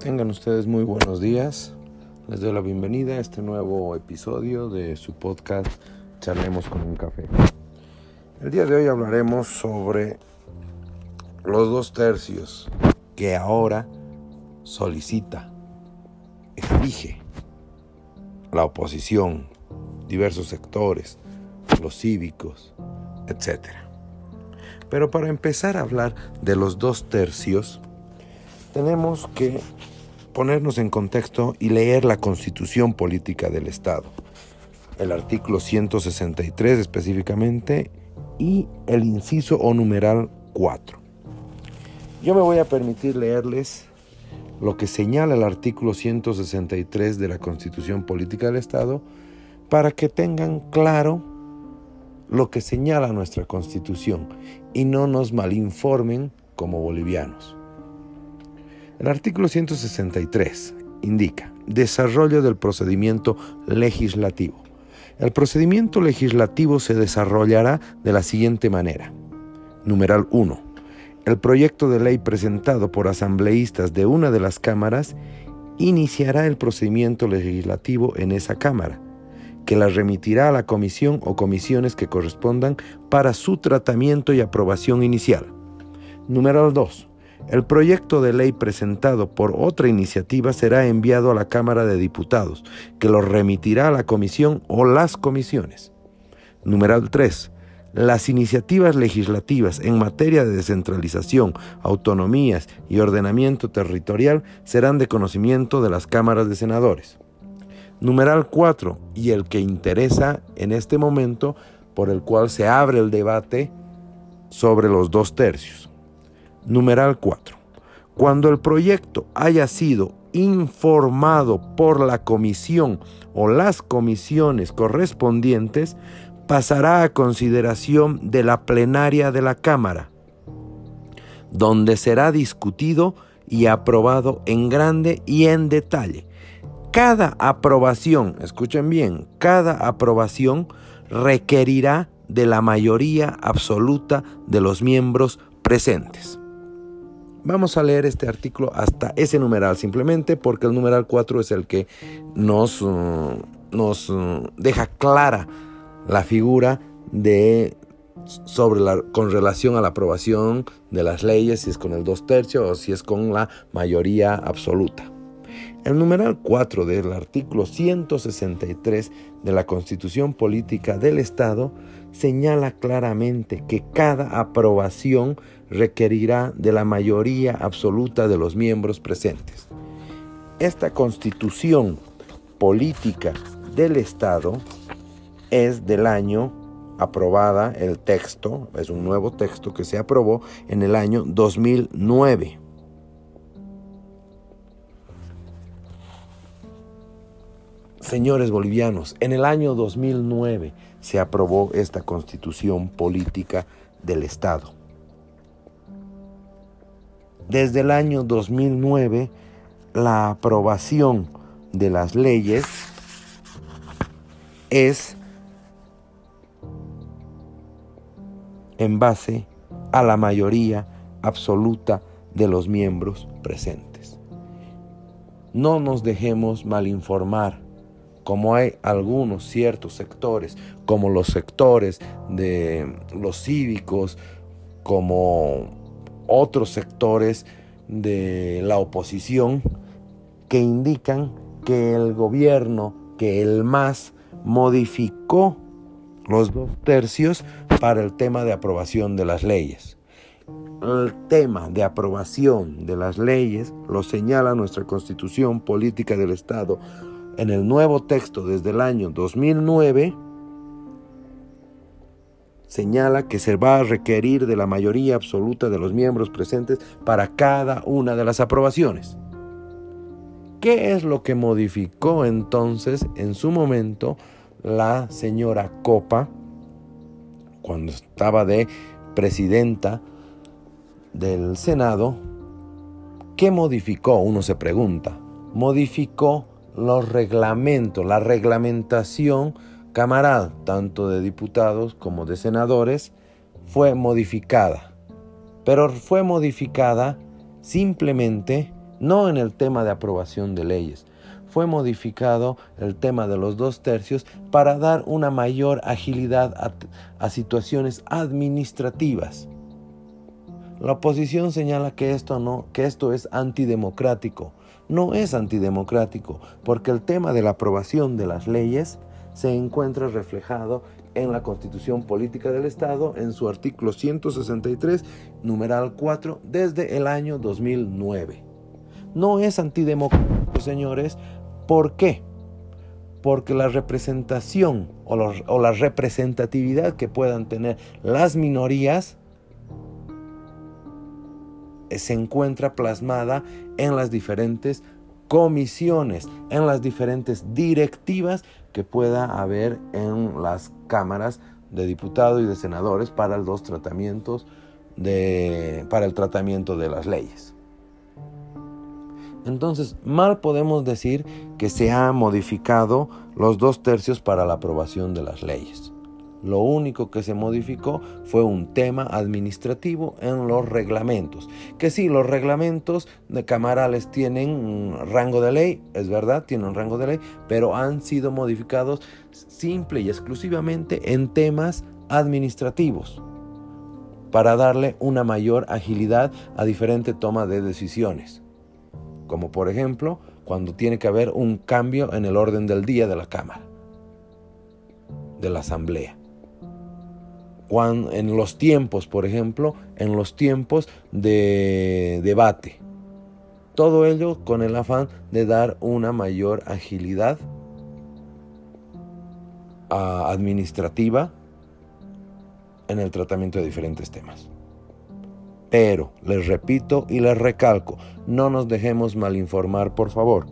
Tengan ustedes muy buenos días. Les doy la bienvenida a este nuevo episodio de su podcast Charlemos con un café. El día de hoy hablaremos sobre los dos tercios que ahora solicita, exige la oposición, diversos sectores, los cívicos, etc. Pero para empezar a hablar de los dos tercios, tenemos que ponernos en contexto y leer la constitución política del Estado, el artículo 163 específicamente y el inciso o numeral 4. Yo me voy a permitir leerles lo que señala el artículo 163 de la constitución política del Estado para que tengan claro lo que señala nuestra constitución y no nos malinformen como bolivianos. El artículo 163 indica desarrollo del procedimiento legislativo. El procedimiento legislativo se desarrollará de la siguiente manera. Numeral 1. El proyecto de ley presentado por asambleístas de una de las cámaras iniciará el procedimiento legislativo en esa cámara, que la remitirá a la comisión o comisiones que correspondan para su tratamiento y aprobación inicial. Numeral 2. El proyecto de ley presentado por otra iniciativa será enviado a la Cámara de Diputados, que lo remitirá a la comisión o las comisiones. Numeral 3. Las iniciativas legislativas en materia de descentralización, autonomías y ordenamiento territorial serán de conocimiento de las cámaras de senadores. Numeral 4. Y el que interesa en este momento por el cual se abre el debate sobre los dos tercios. Numeral 4. Cuando el proyecto haya sido informado por la comisión o las comisiones correspondientes, pasará a consideración de la plenaria de la Cámara, donde será discutido y aprobado en grande y en detalle. Cada aprobación, escuchen bien, cada aprobación requerirá de la mayoría absoluta de los miembros presentes. Vamos a leer este artículo hasta ese numeral simplemente porque el numeral 4 es el que nos, uh, nos uh, deja clara la figura de sobre la, con relación a la aprobación de las leyes, si es con el dos tercios o si es con la mayoría absoluta. El numeral 4 del artículo 163 de la Constitución Política del Estado señala claramente que cada aprobación requerirá de la mayoría absoluta de los miembros presentes. Esta constitución política del Estado es del año aprobada, el texto, es un nuevo texto que se aprobó en el año 2009. Señores bolivianos, en el año 2009 se aprobó esta constitución política del Estado. Desde el año 2009, la aprobación de las leyes es en base a la mayoría absoluta de los miembros presentes. No nos dejemos malinformar, como hay algunos ciertos sectores, como los sectores de los cívicos, como otros sectores de la oposición que indican que el gobierno, que el MAS, modificó los dos tercios para el tema de aprobación de las leyes. El tema de aprobación de las leyes lo señala nuestra constitución política del Estado en el nuevo texto desde el año 2009 señala que se va a requerir de la mayoría absoluta de los miembros presentes para cada una de las aprobaciones. ¿Qué es lo que modificó entonces en su momento la señora Copa cuando estaba de presidenta del Senado? ¿Qué modificó? Uno se pregunta. Modificó los reglamentos, la reglamentación Camarada, tanto de diputados como de senadores, fue modificada. Pero fue modificada simplemente no en el tema de aprobación de leyes. Fue modificado el tema de los dos tercios para dar una mayor agilidad a, situaciones administrativas. La oposición señala que esto no, que esto es antidemocrático. No es antidemocrático, porque el tema de la aprobación de las leyes se encuentra reflejado en la Constitución Política del Estado en su artículo 163, numeral 4, desde el año 2009. No es antidemocrático, señores. ¿Por qué? Porque la representación o, o la representatividad que puedan tener las minorías se encuentra plasmada en las diferentes comisiones, en las diferentes directivas que pueda haber en las cámaras de diputados y de senadores para los tratamientos de, para el tratamiento de las leyes. Entonces, mal podemos decir que se ha modificado los dos tercios para la aprobación de las leyes. Lo único que se modificó fue un tema administrativo en los reglamentos. Que sí, los reglamentos de camarales tienen rango de ley, es verdad, tienen rango de ley, pero han sido modificados simple y exclusivamente en temas administrativos para darle una mayor agilidad a diferente toma de decisiones. Como por ejemplo, cuando tiene que haber un cambio en el orden del día de la Cámara, de la Asamblea en los tiempos, por ejemplo, en los tiempos de debate. Todo ello con el afán de dar una mayor agilidad ah, administrativa en el tratamiento de diferentes temas. Pero, les repito y les recalco, no nos dejemos malinformar, por favor.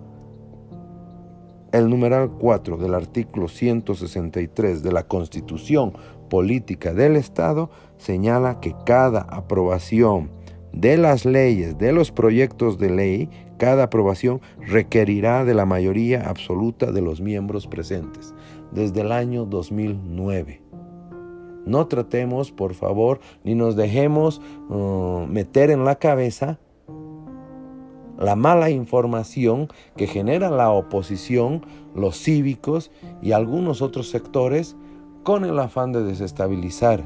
El numeral 4 del artículo 163 de la Constitución política del Estado señala que cada aprobación de las leyes, de los proyectos de ley, cada aprobación requerirá de la mayoría absoluta de los miembros presentes, desde el año 2009. No tratemos, por favor, ni nos dejemos uh, meter en la cabeza la mala información que genera la oposición, los cívicos y algunos otros sectores con el afán de desestabilizar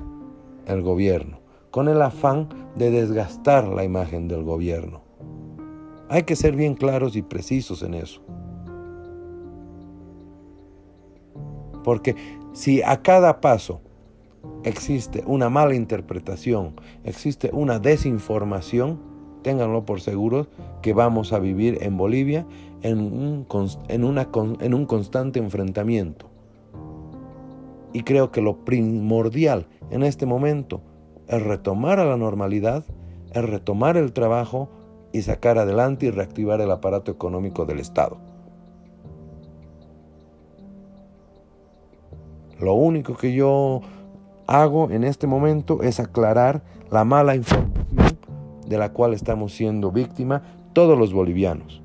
el gobierno, con el afán de desgastar la imagen del gobierno. Hay que ser bien claros y precisos en eso. Porque si a cada paso existe una mala interpretación, existe una desinformación, ténganlo por seguro que vamos a vivir en Bolivia en un, en un constante enfrentamiento y creo que lo primordial en este momento es retomar a la normalidad, es retomar el trabajo y sacar adelante y reactivar el aparato económico del Estado. Lo único que yo hago en este momento es aclarar la mala información de la cual estamos siendo víctima todos los bolivianos.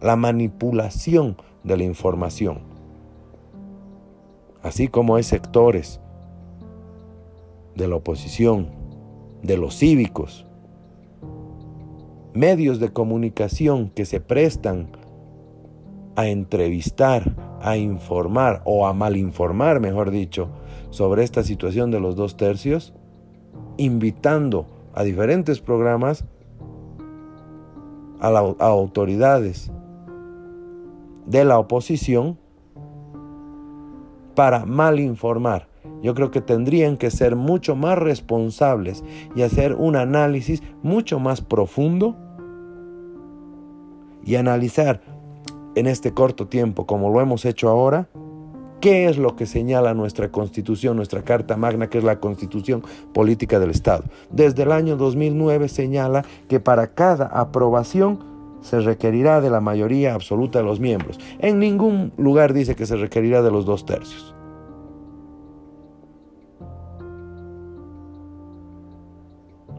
La manipulación de la información así como hay sectores de la oposición, de los cívicos, medios de comunicación que se prestan a entrevistar, a informar o a malinformar, mejor dicho, sobre esta situación de los dos tercios, invitando a diferentes programas a, a autoridades de la oposición para mal informar. Yo creo que tendrían que ser mucho más responsables y hacer un análisis mucho más profundo y analizar en este corto tiempo, como lo hemos hecho ahora, qué es lo que señala nuestra constitución, nuestra Carta Magna, que es la constitución política del Estado. Desde el año 2009 señala que para cada aprobación se requerirá de la mayoría absoluta de los miembros. En ningún lugar dice que se requerirá de los dos tercios.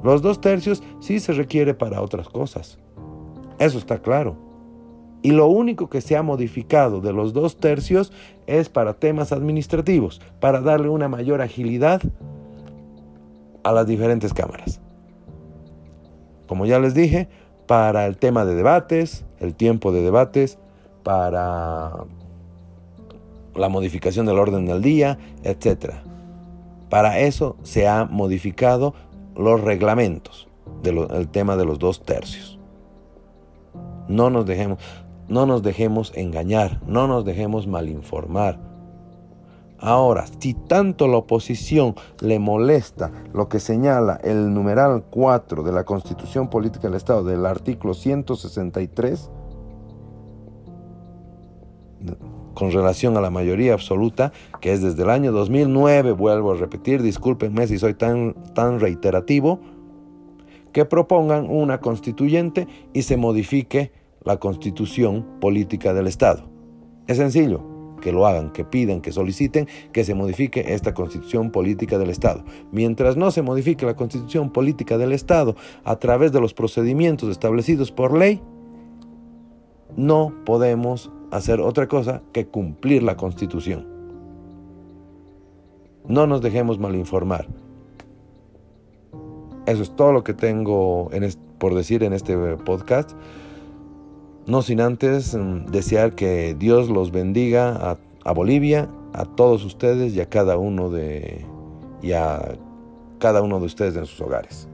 Los dos tercios sí se requiere para otras cosas. Eso está claro. Y lo único que se ha modificado de los dos tercios es para temas administrativos, para darle una mayor agilidad a las diferentes cámaras. Como ya les dije, para el tema de debates, el tiempo de debates, para la modificación del orden del día, etc. Para eso se han modificado los reglamentos del tema de los dos tercios. No nos dejemos, no nos dejemos engañar, no nos dejemos malinformar. Ahora, si tanto la oposición le molesta lo que señala el numeral 4 de la Constitución Política del Estado del artículo 163, con relación a la mayoría absoluta, que es desde el año 2009, vuelvo a repetir, discúlpenme si soy tan, tan reiterativo, que propongan una constituyente y se modifique la constitución política del Estado. Es sencillo, que lo hagan, que pidan, que soliciten que se modifique esta constitución política del Estado. Mientras no se modifique la constitución política del Estado a través de los procedimientos establecidos por ley, no podemos hacer otra cosa que cumplir la constitución. No nos dejemos malinformar. Eso es todo lo que tengo por decir en este podcast. No sin antes mm, desear que Dios los bendiga a, Bolivia, a todos ustedes y a cada uno de y a cada uno de ustedes en sus hogares.